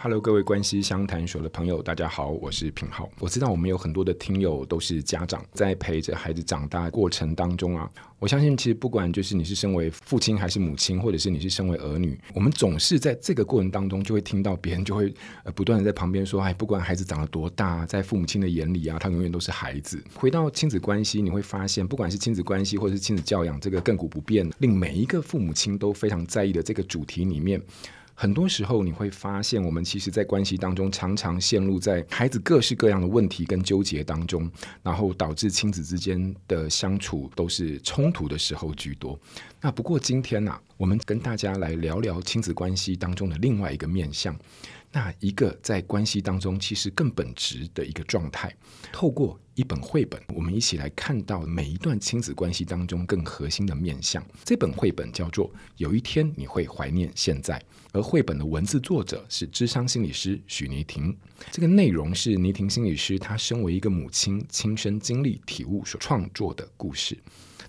Hello，各位关系相谈所的朋友，大家好，我是品浩。我知道我们有很多的听友都是家长，在陪着孩子长大过程当中啊，我相信其实不管就是你是身为父亲还是母亲，或者是你是身为儿女，我们总是在这个过程当中就会听到别人就会呃不断的在旁边说，哎，不管孩子长得多大，在父母亲的眼里啊，他永远都是孩子。回到亲子关系，你会发现，不管是亲子关系或者是亲子教养，这个亘古不变，令每一个父母亲都非常在意的这个主题里面。很多时候你会发现，我们其实，在关系当中常常陷入在孩子各式各样的问题跟纠结当中，然后导致亲子之间的相处都是冲突的时候居多。那不过今天呢、我们跟大家来聊聊亲子关系当中的另外一个面向。那一个在关系当中其实更本质的一个状态，透过一本绘本，我们一起来看到每一段亲子关系当中更核心的面向。这本绘本叫做《有一天你会怀念现在》，而绘本的文字作者是智商心理师许妮婷。这个内容是妮婷心理师她身为一个母亲亲身经历体悟所创作的故事。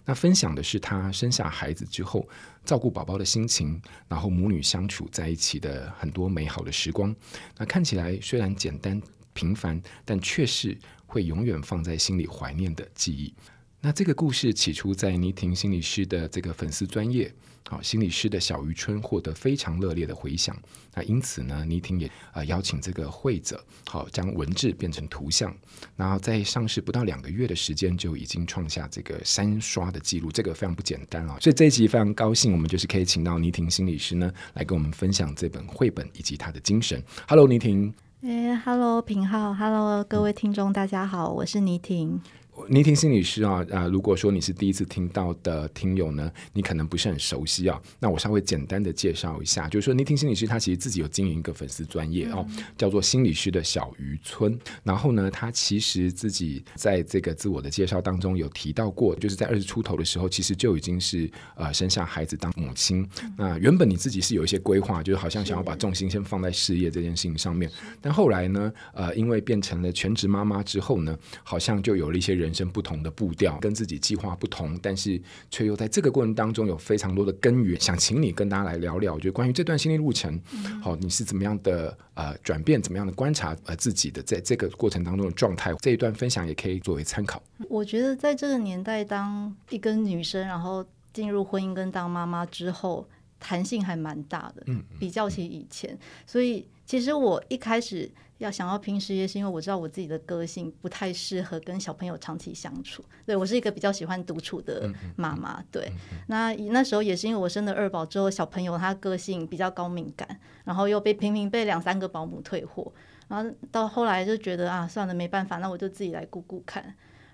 那分享的是她生下孩子之后，照顾宝宝的心情，然后母女相处在一起的很多美好的时光。那看起来虽然简单平凡，但却是会永远放在心里怀念的记忆。那这个故事起初在倪婷心理师的这个粉丝专业。好，心理师的小渔村获得非常热烈的回响。那因此呢，倪婷也啊、呃、邀请这个绘者，好将文字变成图像，然后在上市不到两个月的时间，就已经创下这个三刷的记录，这个非常不简单啊。所以这一集非常高兴，我们就是可以请到倪婷心理师呢，来跟我们分享这本绘本以及他的精神。Hello，妮婷。哎，Hello，平浩，Hello，各位听众，大家好，我是倪婷。妮婷心理师啊，啊，如果说你是第一次听到的听友呢，你可能不是很熟悉啊。那我稍微简单的介绍一下，就是说，倪婷心理师他其实自己有经营一个粉丝专业哦，叫做心理师的小渔村。然后呢，他其实自己在这个自我的介绍当中有提到过，就是在二十出头的时候，其实就已经是呃生下孩子当母亲。那原本你自己是有一些规划，就是好像想要把重心先放在事业这件事情上面，但后来呢，呃，因为变成了全职妈妈之后呢，好像就有了一些人。人生不同的步调，跟自己计划不同，但是却又在这个过程当中有非常多的根源。想请你跟大家来聊聊，就关于这段心理路程，好、嗯，你是怎么样的呃转变，怎么样的观察呃自己的在这个过程当中的状态？这一段分享也可以作为参考。我觉得在这个年代，当一个女生，然后进入婚姻跟当妈妈之后，弹性还蛮大的，嗯，比较起以前，所以其实我一开始。要想要拼事业，是因为我知道我自己的个性不太适合跟小朋友长期相处。对，我是一个比较喜欢独处的妈妈。对，那那时候也是因为我生了二宝之后，小朋友他个性比较高敏感，然后又被频频被两三个保姆退货，然后到后来就觉得啊，算了，没办法，那我就自己来顾顾看。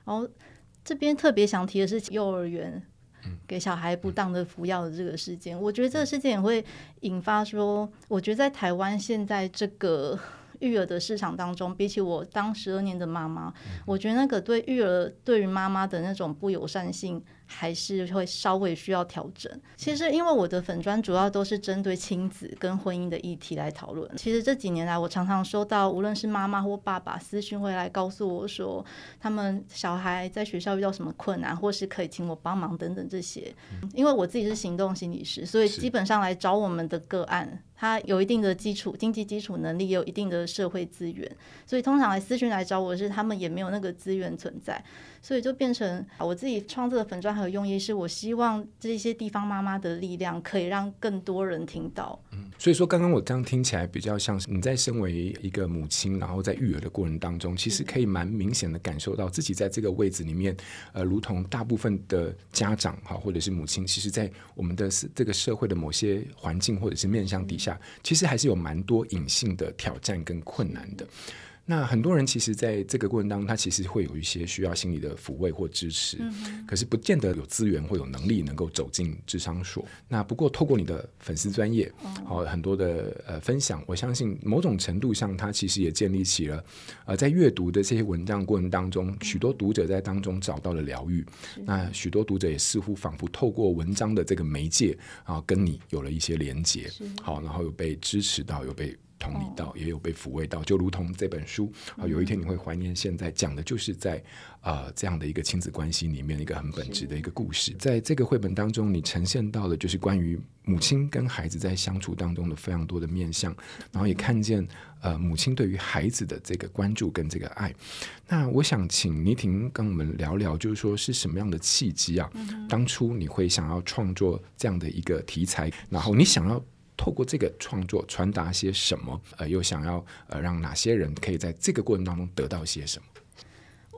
然后这边特别想提的是幼儿园给小孩不当的服药的这个事件，我觉得这个事件也会引发说，我觉得在台湾现在这个。育儿的市场当中，比起我当十二年的妈妈，我觉得那个对育儿对于妈妈的那种不友善性。还是会稍微需要调整。其实，因为我的粉砖主要都是针对亲子跟婚姻的议题来讨论。其实这几年来，我常常收到无论是妈妈或爸爸私讯会来告诉我说，他们小孩在学校遇到什么困难，或是可以请我帮忙等等这些。因为我自己是行动心理师，所以基本上来找我们的个案，他有一定的基础经济基础能力，也有一定的社会资源，所以通常来私讯来找我是他们也没有那个资源存在。所以就变成我自己创作的粉砖，还有用意是我希望这些地方妈妈的力量可以让更多人听到。嗯，所以说刚刚我这样听起来比较像是你在身为一个母亲，然后在育儿的过程当中，其实可以蛮明显的感受到自己在这个位置里面，呃，如同大部分的家长哈，或者是母亲，其实，在我们的这个社会的某些环境或者是面向底下，其实还是有蛮多隐性的挑战跟困难的。那很多人其实在这个过程当中，他其实会有一些需要心理的抚慰或支持，嗯、可是不见得有资源或有能力能够走进智商所。那不过透过你的粉丝专业，好、哦、很多的呃分享，我相信某种程度上，他其实也建立起了呃在阅读的这些文章过程当中，许多读者在当中找到了疗愈。那许多读者也似乎仿佛透过文章的这个媒介啊，跟你有了一些连接，好，然后有被支持到，有被。同理到，也有被抚慰到，就如同这本书啊，有一天你会怀念现在，讲的就是在啊、呃、这样的一个亲子关系里面一个很本质的一个故事。在这个绘本当中，你呈现到的就是关于母亲跟孩子在相处当中的非常多的面相，然后也看见呃母亲对于孩子的这个关注跟这个爱。那我想请倪婷跟我们聊聊，就是说是什么样的契机啊？当初你会想要创作这样的一个题材，然后你想要。透过这个创作传达些什么？呃，又想要呃让哪些人可以在这个过程当中得到些什么？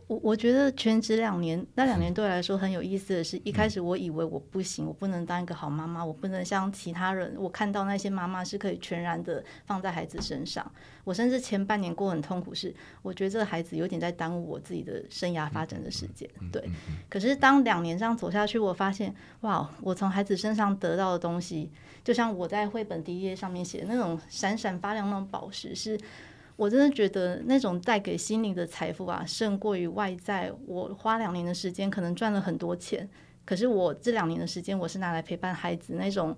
我我觉得全职两年，那两年对我来说很有意思的是，一开始我以为我不行，我不能当一个好妈妈，我不能像其他人，我看到那些妈妈是可以全然的放在孩子身上。我甚至前半年过很痛苦，是我觉得这个孩子有点在耽误我自己的生涯发展的时间。对，可是当两年这样走下去，我发现哇，我从孩子身上得到的东西，就像我在绘本第一页上面写的那种闪闪发亮那种宝石是。我真的觉得那种带给心灵的财富啊，胜过于外在。我花两年的时间，可能赚了很多钱，可是我这两年的时间，我是拿来陪伴孩子，那种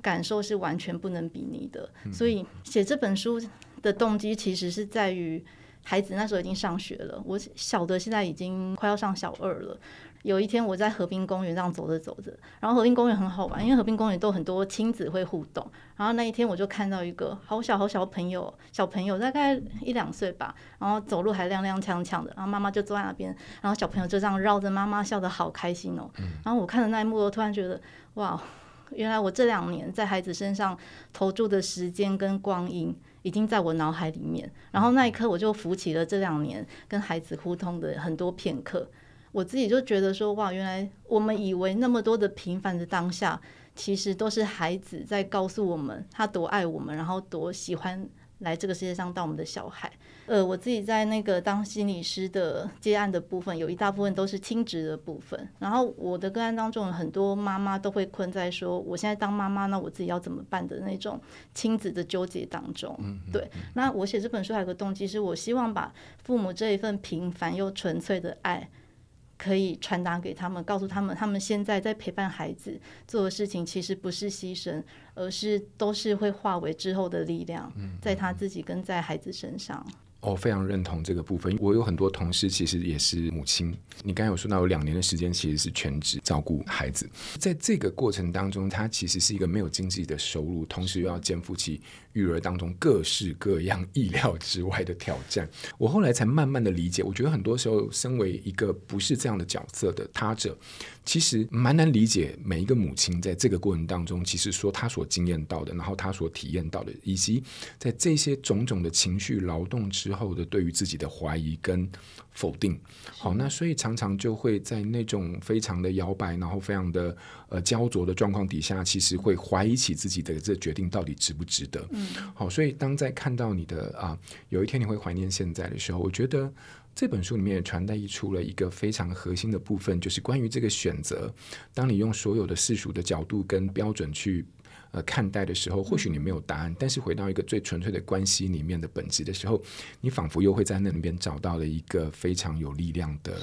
感受是完全不能比拟的。所以写这本书的动机，其实是在于孩子那时候已经上学了，我小的现在已经快要上小二了。有一天我在河滨公园这样走着走着，然后河滨公园很好玩，因为河滨公园都很多亲子会互动。然后那一天我就看到一个好小好小的朋友，小朋友大概一两岁吧，然后走路还踉踉跄跄的，然后妈妈就坐在那边，然后小朋友就这样绕着妈妈笑得好开心哦。然后我看的那一幕，我突然觉得哇，原来我这两年在孩子身上投注的时间跟光阴，已经在我脑海里面。然后那一刻我就浮起了这两年跟孩子互动的很多片刻。我自己就觉得说，哇，原来我们以为那么多的平凡的当下，其实都是孩子在告诉我们他多爱我们，然后多喜欢来这个世界上当我们的小孩。呃，我自己在那个当心理师的接案的部分，有一大部分都是亲职的部分。然后我的个案当中，很多妈妈都会困在说，我现在当妈妈，那我自己要怎么办的那种亲子的纠结当中。对，那我写这本书还有个动机，是我希望把父母这一份平凡又纯粹的爱。可以传达给他们，告诉他们，他们现在在陪伴孩子做的事情，其实不是牺牲，而是都是会化为之后的力量，在他自己跟在孩子身上。我、哦、非常认同这个部分。我有很多同事其实也是母亲。你刚才有说到有两年的时间其实是全职照顾孩子，在这个过程当中，他其实是一个没有经济的收入，同时又要肩负起育儿当中各式各样意料之外的挑战。我后来才慢慢的理解，我觉得很多时候，身为一个不是这样的角色的他者，其实蛮难理解每一个母亲在这个过程当中，其实说她所经验到的，然后她所体验到的，以及在这些种种的情绪劳动之后的对于自己的怀疑跟否定。好，那所以常常就会在那种非常的摇摆，然后非常的呃焦灼的状况底下，其实会怀疑起自己的这决定到底值不值得。嗯，好，所以当在看到你的啊，有一天你会怀念现在的时候，我觉得。这本书里面也传达出了一个非常核心的部分，就是关于这个选择。当你用所有的世俗的角度跟标准去。呃，看待的时候，或许你没有答案，但是回到一个最纯粹的关系里面的本质的时候，你仿佛又会在那里边找到了一个非常有力量的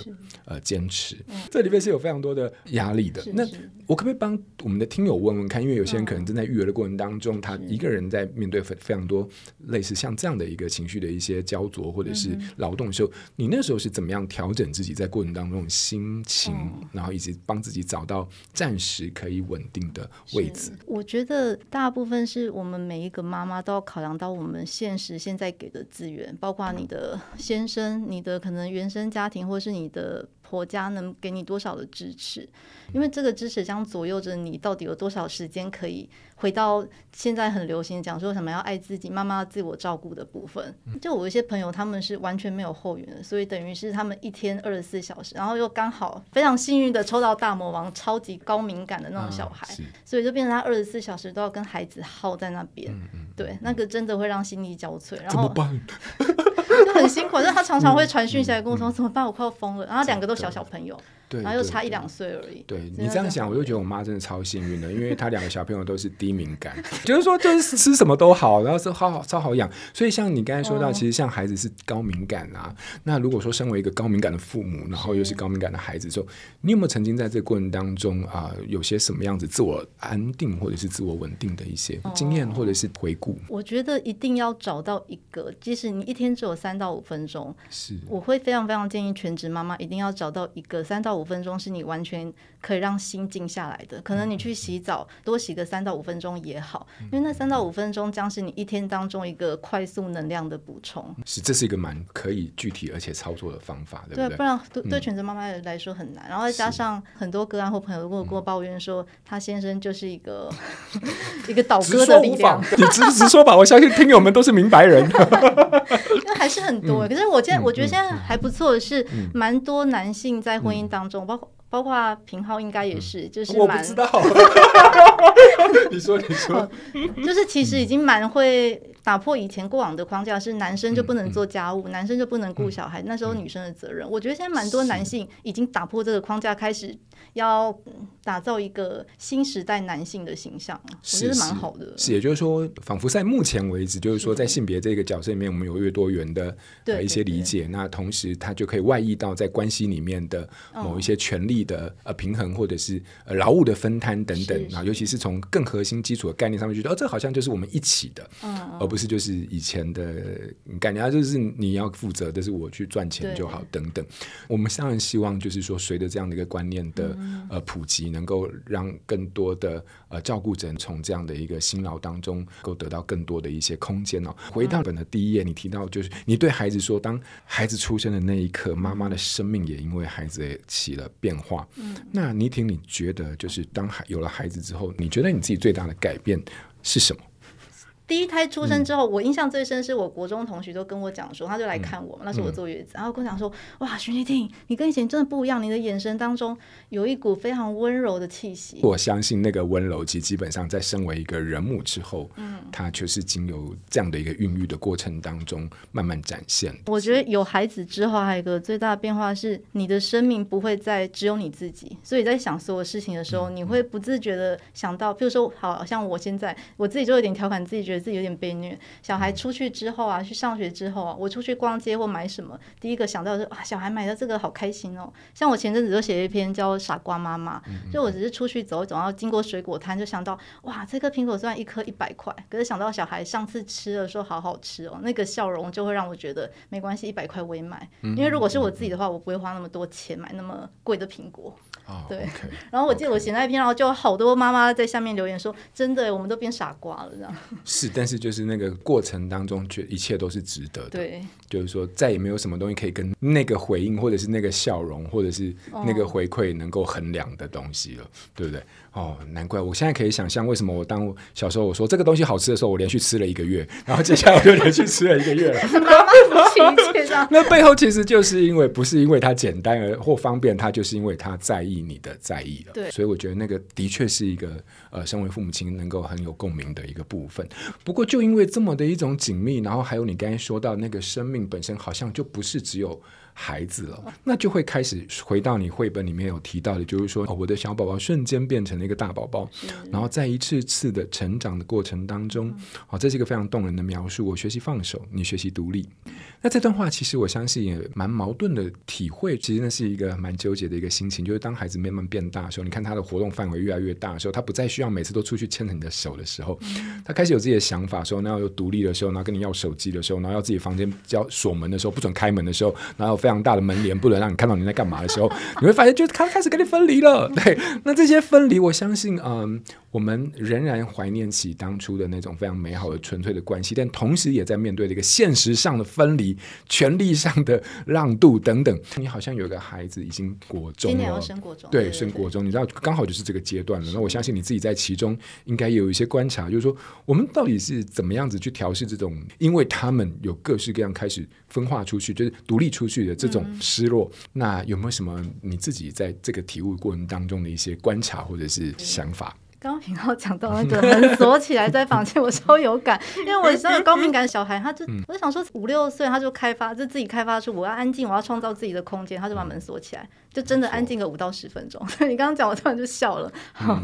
呃坚持。这里面是有非常多的压力的。那我可不可以帮我们的听友问问看？因为有些人可能正在育儿的过程当中，他一个人在面对非非常多类似像这样的一个情绪的一些焦灼或者是劳动的时候，你那时候是怎么样调整自己在过程当中的心情，然后以及帮自己找到暂时可以稳定的位置？我觉得。大部分是我们每一个妈妈都要考量到我们现实现在给的资源，包括你的先生、你的可能原生家庭，或是你的。国家能给你多少的支持？因为这个支持将左右着你到底有多少时间可以回到现在很流行讲说什么要爱自己、妈妈自我照顾的部分。就我一些朋友，他们是完全没有后援的，所以等于是他们一天二十四小时，然后又刚好非常幸运的抽到大魔王，超级高敏感的那种小孩，所以就变成他二十四小时都要跟孩子耗在那边。对，那个真的会让心力交瘁。然后怎么办？就 很辛苦。但他常常会传讯息来跟我说、嗯、怎么办，我快要疯了。然后两个都小小朋友。然后又差一两岁而已。对，你这样想，我就觉得我妈真的超幸运的，因为她两个小朋友都是低敏感，就是说就是吃什么都好，然后是好好超好养。所以像你刚才说到，其实像孩子是高敏感啊。那如果说身为一个高敏感的父母，然后又是高敏感的孩子之后，你有没有曾经在这个过程当中啊，有些什么样子自我安定或者是自我稳定的一些经验或者是回顾？我觉得一定要找到一个，即使你一天只有三到五分钟，是我会非常非常建议全职妈妈一定要找到一个三到五五分钟是你完全可以让心静下来的。可能你去洗澡，多洗个三到五分钟也好，因为那三到五分钟将是你一天当中一个快速能量的补充。是，这是一个蛮可以具体而且操作的方法，对不对？对，不然对对全职妈妈来说很难。然后再加上很多个案或朋友跟我跟我抱怨说，他先生就是一个 一个倒戈的力量。你直直说吧，我相信听友们都是明白人。因 为还是很多，可是我现在我觉得现在还不错的是，蛮多男性在婚姻当中，包括。包括平浩应该也是，就是蛮。我不知道。你说，你说，就是其实已经蛮会打破以前过往的框架，是男生就不能做家务，男生就不能顾小孩，那时候女生的责任。我觉得现在蛮多男性已经打破这个框架，开始要打造一个新时代男性的形象，我觉得蛮好的。是，也就是说，仿佛在目前为止，就是说，在性别这个角色里面，我们有越多元的一些理解，那同时他就可以外溢到在关系里面的某一些权利的呃平衡，或者是呃劳务的分摊等等啊，尤其是从更核心基础的概念上面，觉得哦，这好像就是我们一起的，而不是就是以前的概念，就是你要负责，但是我去赚钱就好等等。我们当然希望就是说，随着这样的一个观念的呃普及，能够让更多的呃照顾者从这样的一个辛劳当中，能够得到更多的一些空间哦。回到本的第一页，你提到就是你对孩子说，当孩子出生的那一刻，妈妈的生命也因为孩子起了变化。嗯，那倪婷，你觉得就是当孩有了孩子之后，你觉得你自己最大的改变是什么？第一胎出生之后，嗯、我印象最深是我国中同学都跟我讲说，他就来看我，嘛、那时候我坐月子，然后跟我讲说，哇，徐丽婷，你跟以前真的不一样，你的眼神当中有一股非常温柔的气息。我相信那个温柔，其实基本上在身为一个人母之后，嗯，他就是经由这样的一个孕育的过程当中慢慢展现。我觉得有孩子之后，还有一个最大的变化是，你的生命不会再只有你自己，所以在想所有事情的时候，嗯、你会不自觉的想到，譬如说，好像我现在我自己就有点调侃自己，觉得自己有点被虐。小孩出去之后啊，去上学之后啊，我出去逛街或买什么，第一个想到的是哇，小孩买的这个好开心哦。像我前阵子就写了一篇叫《傻瓜妈妈》，就我只是出去走一走，然后经过水果摊，就想到哇，这颗苹果虽然一颗一百块，可是想到小孩上次吃的时候好好吃哦，那个笑容就会让我觉得没关系，一百块我也买。因为如果是我自己的话，我不会花那么多钱买那么贵的苹果。对。然后我记得我写那一篇，然后就好多妈妈在下面留言说：“真的，我们都变傻瓜了。”这样。是，但是就是那个过程当中，觉一切都是值得的。对，就是说再也没有什么东西可以跟那个回应，或者是那个笑容，或者是那个回馈能够衡量的东西了，对不对？哦，难怪我现在可以想象为什么我当小时候我说这个东西好吃的时候，我连续吃了一个月，然后接下来我就连续吃了一个月了。那背后其实就是因为不是因为它简单而或方便，它就是因为它在意你的在意了。对，所以我觉得那个的确是一个呃，身为父母亲能够很有共鸣的一个部分。不过就因为这么的一种紧密，然后还有你刚才说到那个生命本身，好像就不是只有。孩子了，那就会开始回到你绘本里面有提到的，就是说，哦，我的小宝宝瞬间变成了一个大宝宝，然后在一次次的成长的过程当中，好，这是一个非常动人的描述。我学习放手，你学习独立。那这段话其实我相信也蛮矛盾的体会，其实那是一个蛮纠结的一个心情，就是当孩子慢慢变大的时候，你看他的活动范围越来越大的时候，他不再需要每次都出去牵着你的手的时候，他开始有自己的想法，说，那要有独立的时候，然后跟你要手机的时候，然后要自己房间要锁门的时候，不准开门的时候，然后非常大的门帘不能让你看到你在干嘛的时候，你会发现，就他开始跟你分离了。对，那这些分离，我相信，嗯，我们仍然怀念起当初的那种非常美好的纯粹的关系，但同时也在面对这个现实上的分离、权力上的让渡等等。你好像有个孩子已经国中了，今年要升国中，对，升国中，你知道，刚好就是这个阶段了。那我相信你自己在其中应该也有一些观察，就是说，我们到底是怎么样子去调试这种，因为他们有各式各样开始分化出去，就是独立出去的这种失落。嗯那有没有什么你自己在这个体悟过程当中的一些观察或者是想法？刚刚品皓讲到那个门锁起来在房间，我超有感，因为我是那个高敏感小孩，他就 我就想说五六岁他就开发就自己开发出我要安静，我要创造自己的空间，他就把门锁起来，就真的安静个五到十分钟。所 以你刚刚讲，我突然就笑了。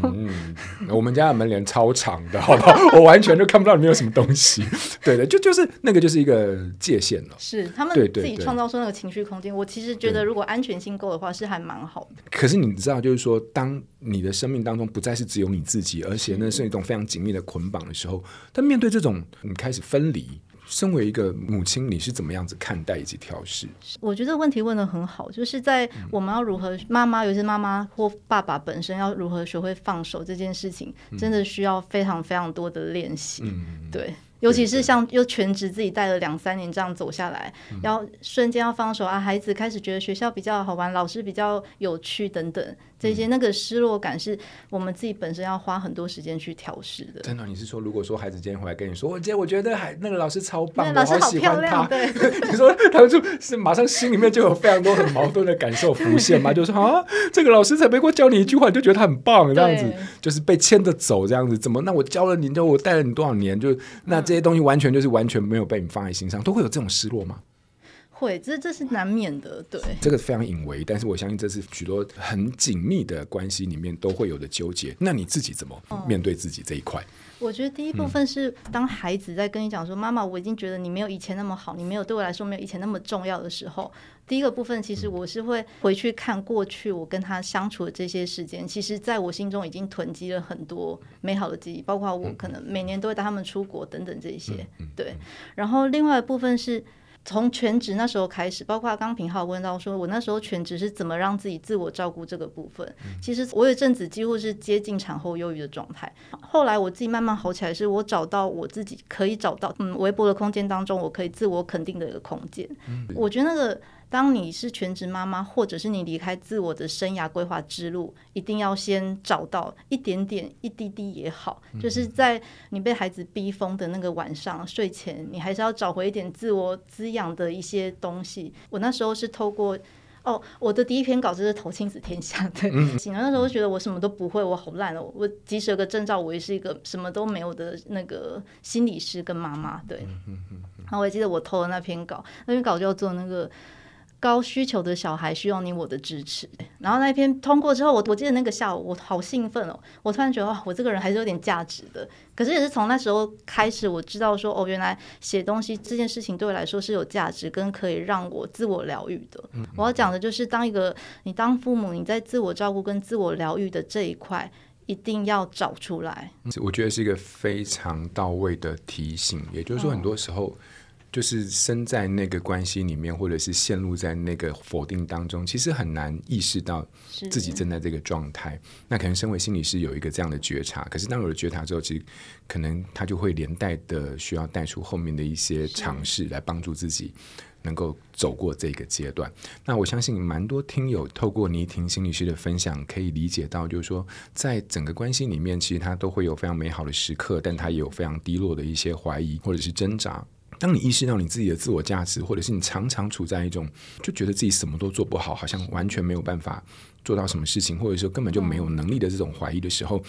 嗯，我们家的门帘超长的，好不好？我完全就看不到里面有什么东西。对的，就就是那个就是一个界限了。是他们自己创造出那个情绪空间。我其实觉得，如果安全性够的话，是还蛮好的。可是你知道，就是说，当你的生命当中不再是只有你自己，而且那是一种非常紧密的捆绑的时候，但面对这种你开始分离，身为一个母亲，你是怎么样子看待以及调试？我觉得问题问的很好，就是在我们要如何妈妈，尤其是妈妈或爸爸本身要如何学会放手这件事情，真的需要非常非常多的练习。嗯，对。尤其是像又全职自己带了两三年这样走下来，然后瞬间要放手啊，孩子开始觉得学校比较好玩，老师比较有趣等等。这些那个失落感是我们自己本身要花很多时间去调试的。真的，你是说，如果说孩子今天回来跟你说，我今天我觉得还那个老师超棒，老师好喜欢他。你说他们就是马上心里面就有非常多很矛盾的感受浮现嘛？就是说啊，这个老师才没给我教你一句话，你就觉得他很棒，这样子就是被牵着走这样子。怎么？那我教了你，就我带了你多少年，就那这些东西完全就是完全没有被你放在心上，都会有这种失落吗？会，这这是难免的，对。这个非常隐微，但是我相信这是许多很紧密的关系里面都会有的纠结。那你自己怎么面对自己这一块？嗯，我觉得第一部分是当孩子在跟你讲说：“妈妈，我已经觉得你没有以前那么好，你没有对我来说没有以前那么重要的时候。”第一个部分，其实我是会回去看过去我跟他相处的这些时间，其实在我心中已经囤积了很多美好的记忆，包括我可能每年都会带他们出国等等这些。对，然后另外一部分是。从全职那时候开始，包括刚平浩问到说，我那时候全职是怎么让自己自我照顾这个部分。其实我有阵子几乎是接近产后忧郁的状态，后来我自己慢慢好起来，是我找到我自己可以找到，嗯，微博的空间当中，我可以自我肯定的一个空间。我觉得那个。当你是全职妈妈，或者是你离开自我的生涯规划之路，一定要先找到一点点、一滴滴也好，就是在你被孩子逼疯的那个晚上睡前，你还是要找回一点自我滋养的一些东西。我那时候是透过哦，我的第一篇稿子是投亲子天下的，醒了那时候觉得我什么都不会，我好烂哦，我即使有个证照，我也是一个什么都没有的那个心理师跟妈妈。对，然后我还记得我投了那篇稿，那篇稿就要做那个。高需求的小孩需要你我的支持。然后那一篇通过之后，我我记得那个下午我好兴奋哦，我突然觉得哇，我这个人还是有点价值的。可是也是从那时候开始，我知道说哦，原来写东西这件事情对我来说是有价值，跟可以让我自我疗愈的。我要讲的就是，当一个你当父母，你在自我照顾跟自我疗愈的这一块，一定要找出来。我觉得是一个非常到位的提醒，也就是说，很多时候。哦就是身在那个关系里面，或者是陷入在那个否定当中，其实很难意识到自己正在这个状态。那可能身为心理师有一个这样的觉察，可是当有了觉察之后，其实可能他就会连带的需要带出后面的一些尝试来帮助自己能够走过这个阶段。那我相信蛮多听友透过倪婷心理师的分享，可以理解到，就是说在整个关系里面，其实他都会有非常美好的时刻，但他也有非常低落的一些怀疑或者是挣扎。当你意识到你自己的自我价值，或者是你常常处在一种就觉得自己什么都做不好，好像完全没有办法做到什么事情，或者说根本就没有能力的这种怀疑的时候。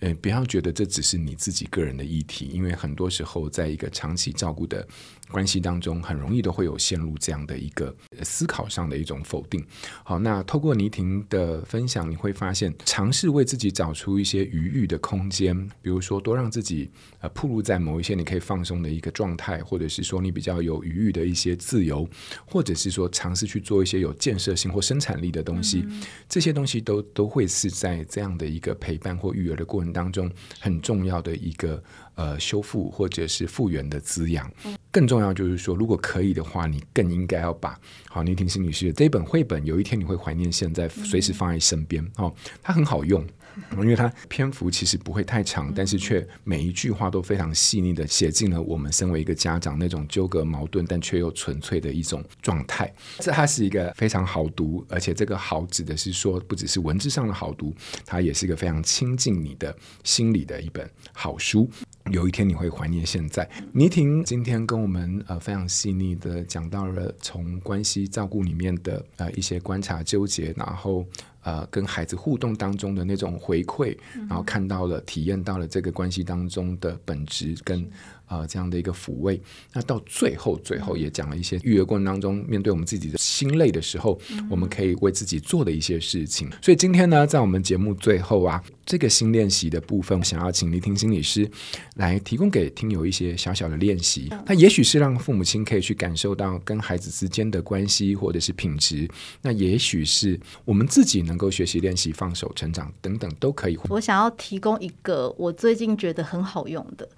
呃，不要觉得这只是你自己个人的议题，因为很多时候，在一个长期照顾的关系当中，很容易都会有陷入这样的一个思考上的一种否定。好，那透过倪婷的分享，你会发现，尝试为自己找出一些余裕的空间，比如说多让自己呃暴露在某一些你可以放松的一个状态，或者是说你比较有余裕的一些自由，或者是说尝试去做一些有建设性或生产力的东西，嗯、这些东西都都会是在这样的一个陪伴或育儿的过程当中很重要的一个呃修复或者是复原的滋养，更重要就是说，如果可以的话，你更应该要把好倪婷心理师的这一本绘本，有一天你会怀念现在，随时放在身边哦，它很好用。因为它篇幅其实不会太长，但是却每一句话都非常细腻的写进了我们身为一个家长那种纠葛矛盾，但却又纯粹的一种状态。这它是一个非常好读，而且这个好指的是说，不只是文字上的好读，它也是一个非常亲近你的心里的一本好书。有一天你会怀念现在。倪婷今天跟我们呃非常细腻的讲到了从关系照顾里面的呃一些观察纠结，然后。呃跟孩子互动当中的那种回馈，然后看到了、体验到了这个关系当中的本质跟。啊、呃，这样的一个抚慰，那到最后，最后也讲了一些育儿过程当中面对我们自己的心累的时候，嗯、我们可以为自己做的一些事情。所以今天呢，在我们节目最后啊，这个新练习的部分，想要请聆听心理师来提供给听友一些小小的练习。那也许是让父母亲可以去感受到跟孩子之间的关系或者是品质，那也许是我们自己能够学习练习放手成长等等都可以。我想要提供一个我最近觉得很好用的。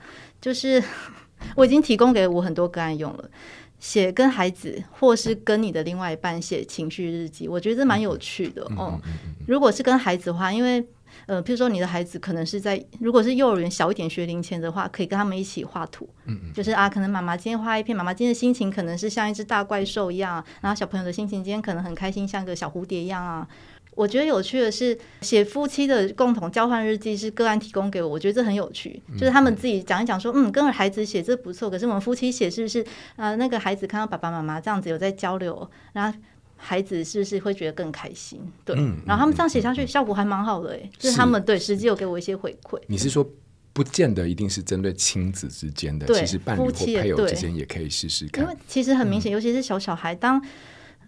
就是我已经提供给我很多个案用了，写跟孩子或是跟你的另外一半写情绪日记，我觉得这蛮有趣的哦。如果是跟孩子的话，因为呃，譬如说你的孩子可能是在如果是幼儿园小一点学龄前的话，可以跟他们一起画图。就是啊，可能妈妈今天画一片，妈妈今天的心情可能是像一只大怪兽一样，然后小朋友的心情今天可能很开心，像个小蝴蝶一样啊。我觉得有趣的是，写夫妻的共同交换日记是个案提供给我，我觉得这很有趣。就是他们自己讲一讲说，嗯，跟孩子写这不错，可是我们夫妻写是不是啊、呃？那个孩子看到爸爸妈妈这样子有在交流，然后孩子是不是会觉得更开心？对，然后他们这样写下去，效果还蛮好的诶。就是他们对实际有给我一些回馈。你是说不见得一定是针对亲子之间的，其实伴侣或配偶之间也可以试试看。因为其实很明显，尤其是小小孩当。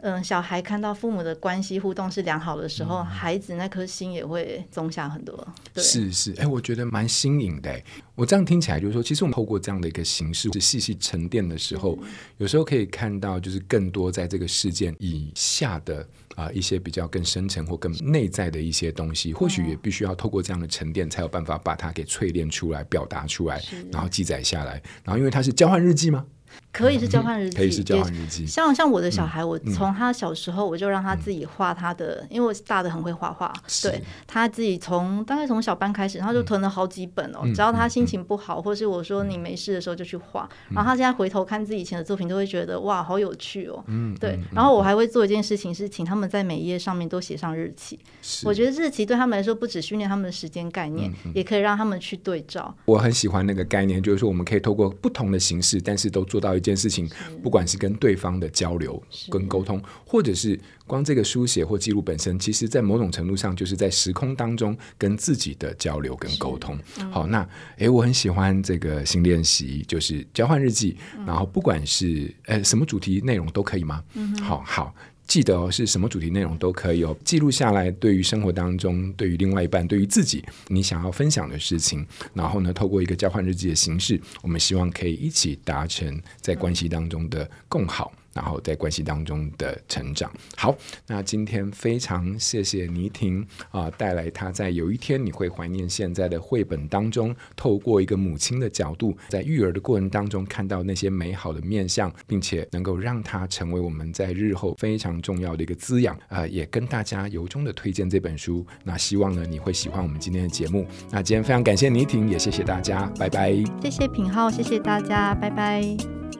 嗯，小孩看到父母的关系互动是良好的时候，嗯、孩子那颗心也会松下很多。对，是是，哎、欸，我觉得蛮新颖的。我这样听起来就是说，其实我们透过这样的一个形式，是细细沉淀的时候，嗯、有时候可以看到，就是更多在这个事件以下的啊、呃、一些比较更深层或更内在的一些东西，或许也必须要透过这样的沉淀，才有办法把它给淬炼出来、表达出来，然后记载下来。然后，因为它是交换日记吗？可以是交换日记，可以是交换日记。像像我的小孩，我从他小时候我就让他自己画他的，因为我大的很会画画，对，他自己从大概从小班开始，他就囤了好几本哦。只要他心情不好，或是我说你没事的时候就去画。然后他现在回头看自己以前的作品，都会觉得哇，好有趣哦。嗯，对。然后我还会做一件事情，是请他们在每一页上面都写上日期。我觉得日期对他们来说，不只训练他们的时间概念，也可以让他们去对照。我很喜欢那个概念，就是说我们可以透过不同的形式，但是都做到一件事情。不管是跟对方的交流、跟沟通，或者是光这个书写或记录本身，其实在某种程度上就是在时空当中跟自己的交流跟沟通。嗯、好，那诶，我很喜欢这个新练习，就是交换日记。嗯、然后不管是诶什么主题内容都可以吗？嗯、好好。记得哦，是什么主题内容都可以哦，记录下来。对于生活当中，对于另外一半，对于自己，你想要分享的事情，然后呢，透过一个交换日记的形式，我们希望可以一起达成在关系当中的共好。然后在关系当中的成长。好，那今天非常谢谢倪婷啊，带来她在有一天你会怀念现在的绘本当中，透过一个母亲的角度，在育儿的过程当中看到那些美好的面相，并且能够让它成为我们在日后非常重要的一个滋养啊，也跟大家由衷的推荐这本书。那希望呢你会喜欢我们今天的节目。那今天非常感谢倪婷，也谢谢大家，拜拜。谢谢品浩，谢谢大家，拜拜。